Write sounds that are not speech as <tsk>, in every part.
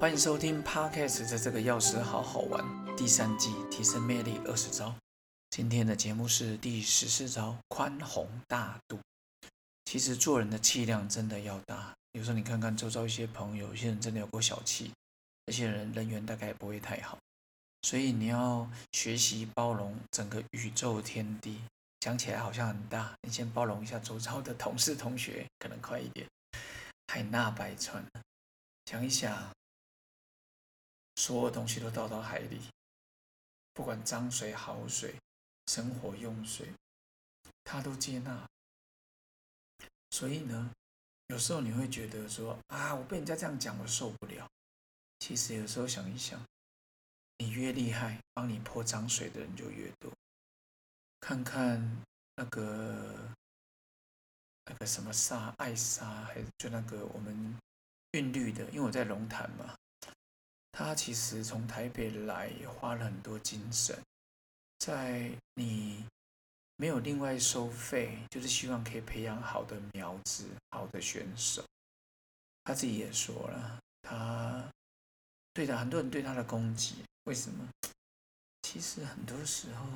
欢迎收听 Podcast 的这个钥匙好好玩第三季提升魅力二十招。今天的节目是第十四招宽宏大度。其实做人的气量真的要大。有时候你看看周遭一些朋友，有些人真的有过小气，那些人人缘大概也不会太好。所以你要学习包容整个宇宙天地。讲起来好像很大，你先包容一下周遭的同事同学，可能快一点。海纳百川，想一想，所有东西都倒到海里，不管脏水好水，生活用水，他都接纳。所以呢，有时候你会觉得说啊，我被人家这样讲，我受不了。其实有时候想一想，你越厉害，帮你泼脏水的人就越多。看看那个那个什么沙艾莎，还是就那个我们韵律的，因为我在龙潭嘛，他其实从台北来花了很多精神，在你没有另外收费，就是希望可以培养好的苗子、好的选手。他自己也说了，他对的很多人对他的攻击，为什么？其实很多时候。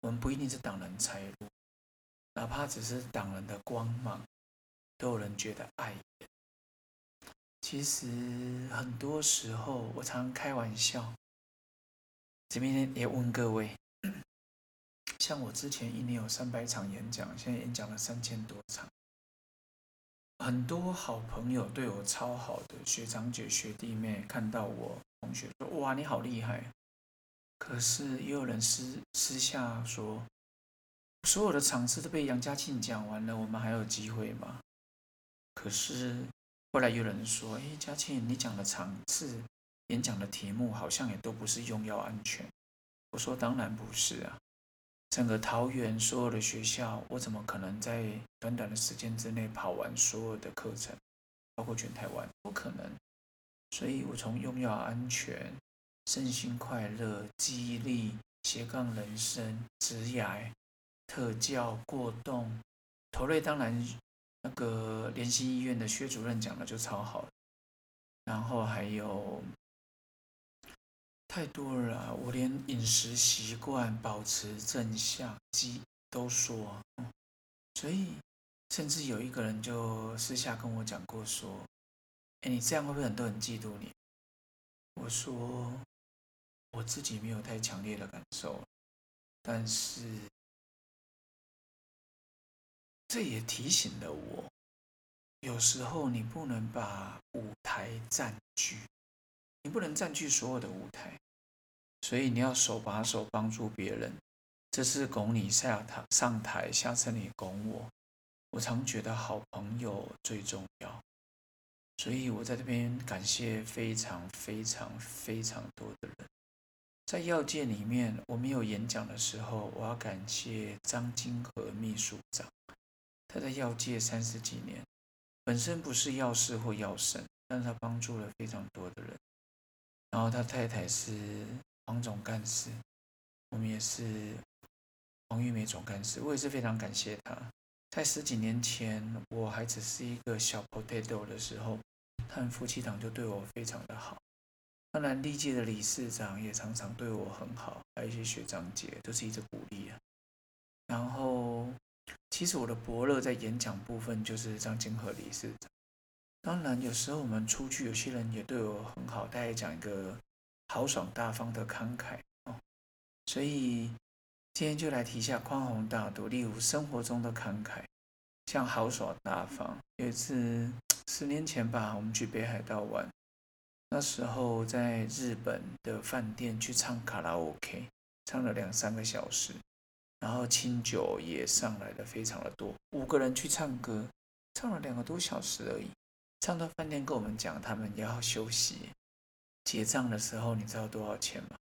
我们不一定是挡人财路，哪怕只是挡人的光芒，都有人觉得碍眼。其实很多时候，我常开玩笑，这边也问各位，像我之前一年有三百场演讲，现在演讲了三千多场，很多好朋友对我超好的学长姐、学弟妹，看到我同学说：“哇，你好厉害！”可是也有人私私下说，所有的场次都被杨家庆讲完了，我们还有机会吗？可是后来有人说，哎，嘉庆，你讲的场次、演讲的题目好像也都不是用药安全。我说当然不是啊，整个桃园所有的学校，我怎么可能在短短的时间之内跑完所有的课程，包括全台湾，不可能。所以我从用药安全。身心快乐、记忆力、斜杠人生、职涯、特教、过动、头类，当然那个联心医院的薛主任讲的就超好。然后还有太多了，我连饮食习惯保持正向，记都说。所以甚至有一个人就私下跟我讲过说：“哎，你这样会不会很多人嫉妒你？”我说。我自己没有太强烈的感受，但是这也提醒了我，有时候你不能把舞台占据，你不能占据所有的舞台，所以你要手把手帮助别人。这次拱你下台上台，下次你拱我。我常觉得好朋友最重要，所以我在这边感谢非常非常非常多的人。在药界里面，我没有演讲的时候，我要感谢张金和秘书长。他在药界三十几年，本身不是药师或药神，但是他帮助了非常多的人。然后他太太是黄总干事，我们也是黄玉梅总干事，我也是非常感谢他。在十几年前，我还只是一个小 potato 的时候，他们夫妻档就对我非常的好。当然，历届的理事长也常常对我很好，还有一些学长姐都是一直鼓励啊。然后，其实我的伯乐在演讲部分就是张金和理事长。当然，有时候我们出去，有些人也对我很好，大家讲一个豪爽大方的慷慨哦。所以今天就来提一下宽宏大度，例如生活中的慷慨，像豪爽大方。有一次 <tsk> 十年前吧，我们去北海道玩。那时候在日本的饭店去唱卡拉 OK，唱了两三个小时，然后清酒也上来的非常的多。五个人去唱歌，唱了两个多小时而已。唱到饭店跟我们讲，他们要休息。结账的时候，你知道多少钱吗？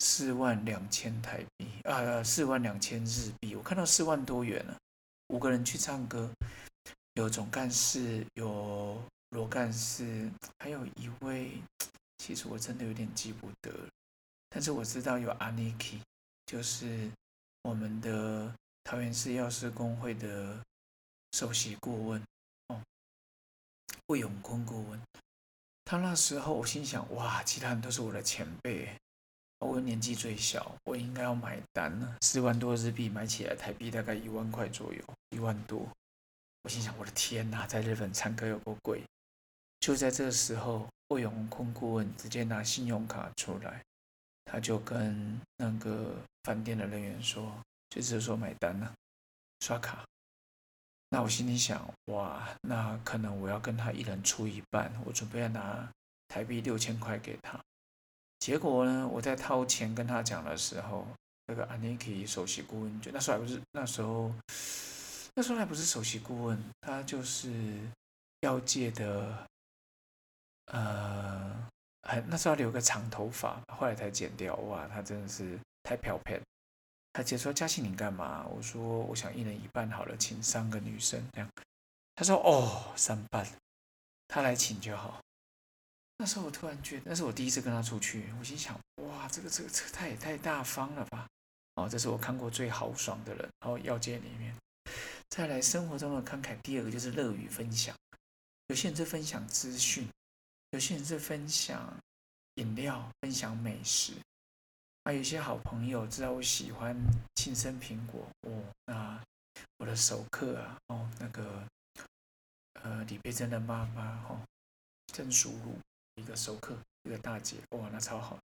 四万两千台币啊，四万两千日币。我看到四万多元了。五个人去唱歌，有总干事，有。罗干事，还有一位，其实我真的有点记不得，但是我知道有阿尼基，就是我们的桃园市药师工会的首席顾问哦，魏永坤顾问，他那时候我心想，哇，其他人都是我的前辈，我年纪最小，我应该要买单了。四万多日币买起来，台币大概一万块左右，一万多。我心想，我的天哪，在日本唱歌有多贵？就在这个时候，魏永坤顾问直接拿信用卡出来，他就跟那个饭店的人员说，就是说买单了，刷卡。那我心里想，哇，那可能我要跟他一人出一半，我准备要拿台币六千块给他。结果呢，我在掏钱跟他讲的时候，那个 Aniki 首席顾问就那时候还不是那时候，那时候还不是首席顾问，他就是药界的，呃，还那时候留个长头发，后来才剪掉。哇，他真的是太漂亮。他直接说：“嘉庆，你干嘛？”我说：“我想一人一半好了，请三个女生这样。”他说：“哦，三半，他来请就好。”那时候我突然觉得，那是我第一次跟他出去，我心想：“哇，这个这个这个他也太大方了吧！”哦，这是我看过最豪爽的人。然后要界里面，再来生活中的慷慨。第二个就是乐于分享，有些人是分享资讯，有些人是分享饮料，分享美食。啊，有些好朋友知道我喜欢庆生苹果哦，那我的熟客啊，哦，那个呃李佩珍的妈妈哦，郑淑茹一个熟客，一个大姐，哇，那超好。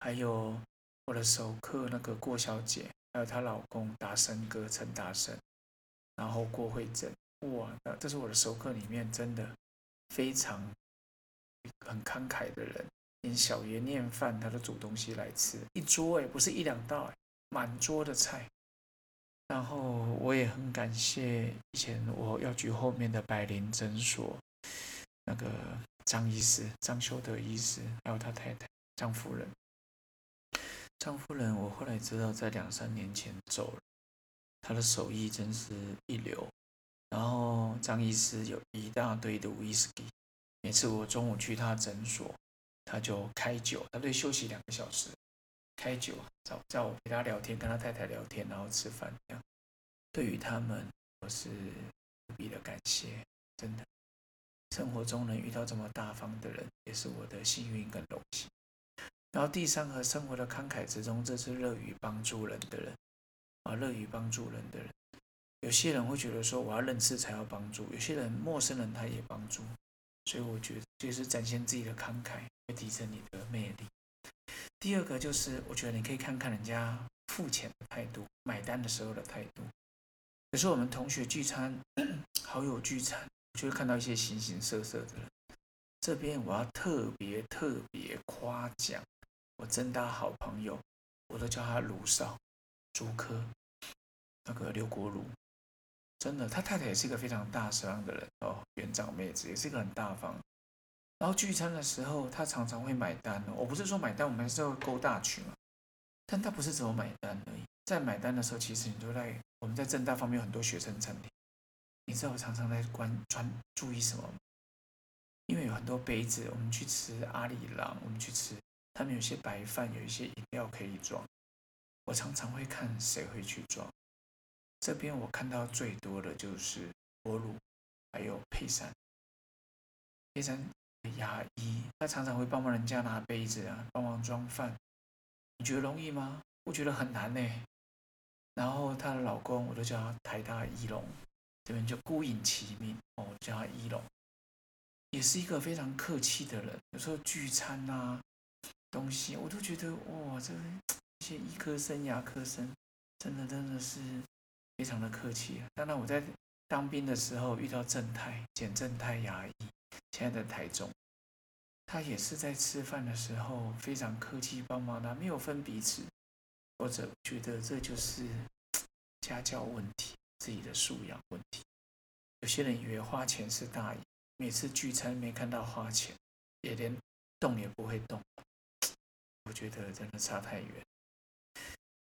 还有我的熟客那个郭小姐，还有她老公达生哥陈达生，然后郭慧珍，哇，那这是我的熟客里面真的非常很慷慨的人。连小爷念饭，他都煮东西来吃，一桌哎，不是一两道，满桌的菜。然后我也很感谢以前我药局后面的百灵诊所那个张医师、张修德医师，还有他太太张夫人。张夫人，我后来知道在两三年前走了，他的手艺真是一流。然后张医师有一大堆的威士忌，每次我中午去他诊所。他就开酒，他得休息两个小时，开酒，叫叫我陪他聊天，跟他太太聊天，然后吃饭这样。对于他们，我是无比的感谢，真的。生活中能遇到这么大方的人，也是我的幸运跟荣幸。然后第三和，生活的慷慨之中，这是乐于帮助人的人啊，乐于帮助人的人。有些人会觉得说，我要认识才要帮助；有些人陌生人他也帮助，所以我觉得就是展现自己的慷慨。提升你的魅力。第二个就是，我觉得你可以看看人家付钱的态度，买单的时候的态度。有时候我们同学聚餐、好友聚餐，就会看到一些形形色色的人。这边我要特别特别夸奖我真大好朋友，我都叫他卢少、朱科，那个刘国儒，真的，他太太也是一个非常大方的人哦，园长妹子，也是一个很大方。然后聚餐的时候，他常常会买单哦。我不是说买单，我们是要勾大群嘛。但他不是只有买单而已，在买单的时候，其实你都在我们在正大方面有很多学生餐厅。你知道我常常在关专注意什么吗？因为有很多杯子，我们去吃阿里郎，我们去吃，他们有些白饭，有一些饮料可以装。我常常会看谁会去装。这边我看到最多的就是波鲁，还有佩珊，佩珊。牙医，他常常会帮忙人家拿杯子啊，帮忙装饭。你觉得容易吗？我觉得很难呢。然后她的老公，我都叫他台大一龙，这边就孤影其名哦，叫他一龙，也是一个非常客气的人。有时候聚餐啊，东西我都觉得哇，这些医科生、牙科生，真的真的是非常的客气。当然我在当兵的时候遇到正太简正太牙医。现在的台中，他也是在吃饭的时候非常客气帮忙的，没有分彼此，或者觉得这就是 <tsk> 家教问题、自己的素养问题。有些人以为花钱是大爷，每次聚餐没看到花钱，也连动也不会动。我觉得真的差太远。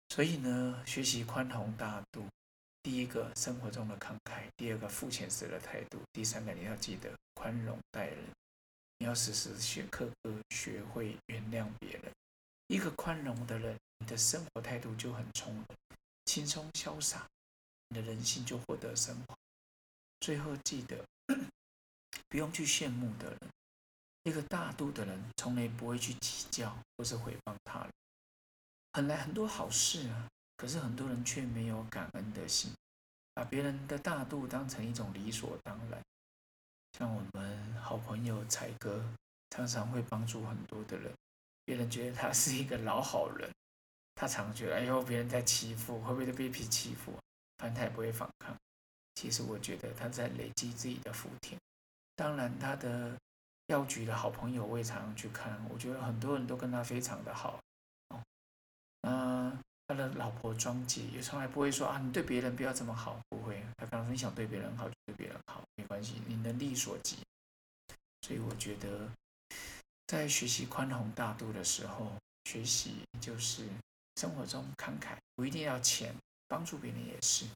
所以呢，学习宽宏大度。第一个生活中的慷慨，第二个付钱时的态度，第三个你要记得宽容待人，你要时时学刻刻学会原谅别人。一个宽容的人，你的生活态度就很从容、轻松潇洒，你的人性就获得升华。最后记得 <clears throat> 不用去羡慕的人，一个大度的人，从来不会去计较或是回报他人。本来很多好事啊，可是很多人却没有感恩的心，把别人的大度当成一种理所当然。像我们好朋友才哥，常常会帮助很多的人，别人觉得他是一个老好人，他常觉得哎呦别人在欺负，会不会被别人欺负？反正他也不会反抗。其实我觉得他在累积自己的福田。当然，他的药局的好朋友我也常常去看，我觉得很多人都跟他非常的好。嗯，老婆庄姐也从来不会说啊，你对别人不要这么好，不会。他刚说你想对别人好就对别人好，没关系，你能力所及。所以我觉得，在学习宽宏大度的时候，学习就是生活中慷慨，不一定要钱，帮助别人也是。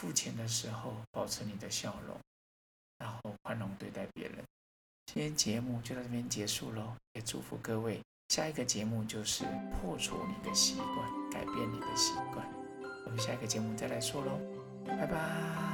付钱的时候保持你的笑容，然后宽容对待别人。今天节目就到这边结束喽，也祝福各位。下一个节目就是破除你的习惯，改变你的习惯。我们下一个节目再来说喽，拜拜。